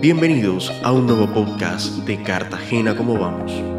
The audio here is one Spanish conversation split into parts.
Bienvenidos a un nuevo podcast de Cartagena como vamos.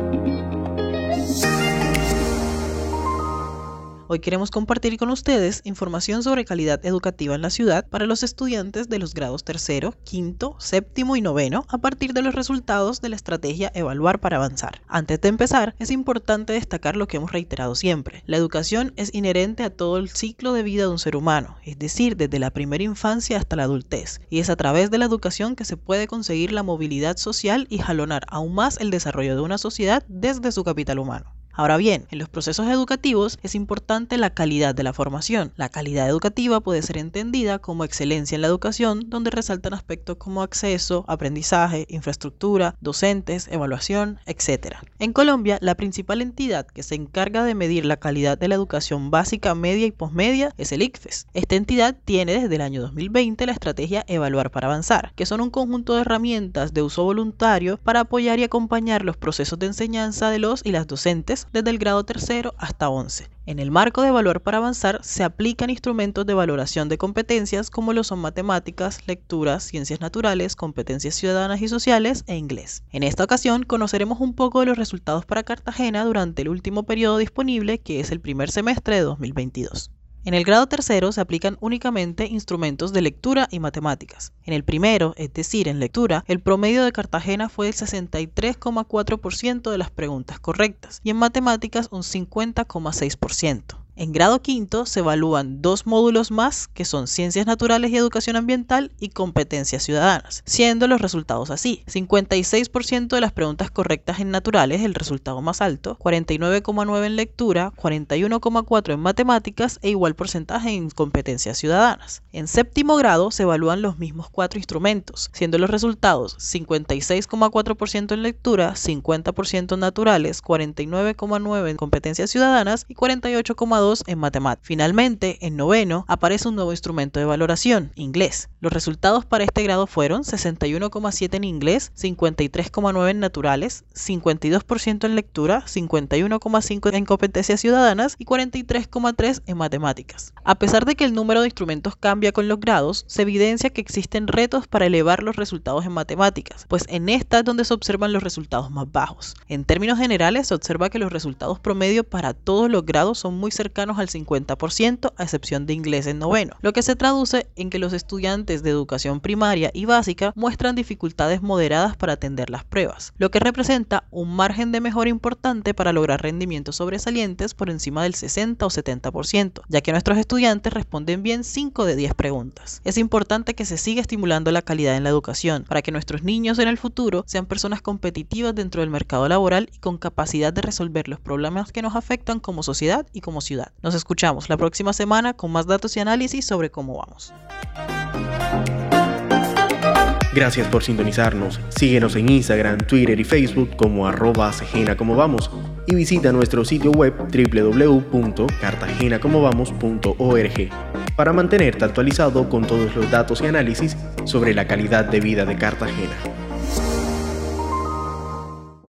Hoy queremos compartir con ustedes información sobre calidad educativa en la ciudad para los estudiantes de los grados tercero, quinto, séptimo y noveno a partir de los resultados de la estrategia Evaluar para Avanzar. Antes de empezar, es importante destacar lo que hemos reiterado siempre. La educación es inherente a todo el ciclo de vida de un ser humano, es decir, desde la primera infancia hasta la adultez, y es a través de la educación que se puede conseguir la movilidad social y jalonar aún más el desarrollo de una sociedad desde su capital humano. Ahora bien, en los procesos educativos es importante la calidad de la formación. La calidad educativa puede ser entendida como excelencia en la educación, donde resaltan aspectos como acceso, aprendizaje, infraestructura, docentes, evaluación, etc. En Colombia, la principal entidad que se encarga de medir la calidad de la educación básica, media y posmedia es el ICFES. Esta entidad tiene desde el año 2020 la estrategia Evaluar para Avanzar, que son un conjunto de herramientas de uso voluntario para apoyar y acompañar los procesos de enseñanza de los y las docentes desde el grado tercero hasta 11. En el marco de Valor para Avanzar se aplican instrumentos de valoración de competencias como lo son matemáticas, lecturas, ciencias naturales, competencias ciudadanas y sociales e inglés. En esta ocasión conoceremos un poco de los resultados para Cartagena durante el último periodo disponible que es el primer semestre de 2022. En el grado tercero se aplican únicamente instrumentos de lectura y matemáticas. En el primero, es decir, en lectura, el promedio de Cartagena fue el 63,4% de las preguntas correctas y en matemáticas un 50,6%. En grado quinto se evalúan dos módulos más que son Ciencias Naturales y Educación Ambiental y Competencias Ciudadanas, siendo los resultados así. 56% de las preguntas correctas en naturales, el resultado más alto, 49,9 en lectura, 41,4 en matemáticas e igual porcentaje en competencias ciudadanas. En séptimo grado se evalúan los mismos cuatro instrumentos, siendo los resultados 56,4% en lectura, 50% en naturales, 49,9 en competencias ciudadanas y 48,2 en matemáticas. Finalmente, en noveno, aparece un nuevo instrumento de valoración, inglés. Los resultados para este grado fueron 61,7 en inglés, 53,9 en naturales, 52% en lectura, 51,5 en competencias ciudadanas y 43,3 en matemáticas. A pesar de que el número de instrumentos cambia con los grados, se evidencia que existen retos para elevar los resultados en matemáticas, pues en esta es donde se observan los resultados más bajos. En términos generales, se observa que los resultados promedio para todos los grados son muy cercanos al 50%, a excepción de inglés en noveno, lo que se traduce en que los estudiantes de educación primaria y básica muestran dificultades moderadas para atender las pruebas, lo que representa un margen de mejora importante para lograr rendimientos sobresalientes por encima del 60 o 70%, ya que nuestros estudiantes responden bien 5 de 10 preguntas. Es importante que se siga estimulando la calidad en la educación para que nuestros niños en el futuro sean personas competitivas dentro del mercado laboral y con capacidad de resolver los problemas que nos afectan como sociedad y como Nos escuchamos la próxima semana con más datos y análisis sobre cómo vamos. Gracias por sintonizarnos. Síguenos en Instagram, Twitter y Facebook como arroba como y visita nuestro sitio web www.cartagenacomovamos.org para mantenerte actualizado con todos los datos y análisis sobre la calidad de vida de Cartagena.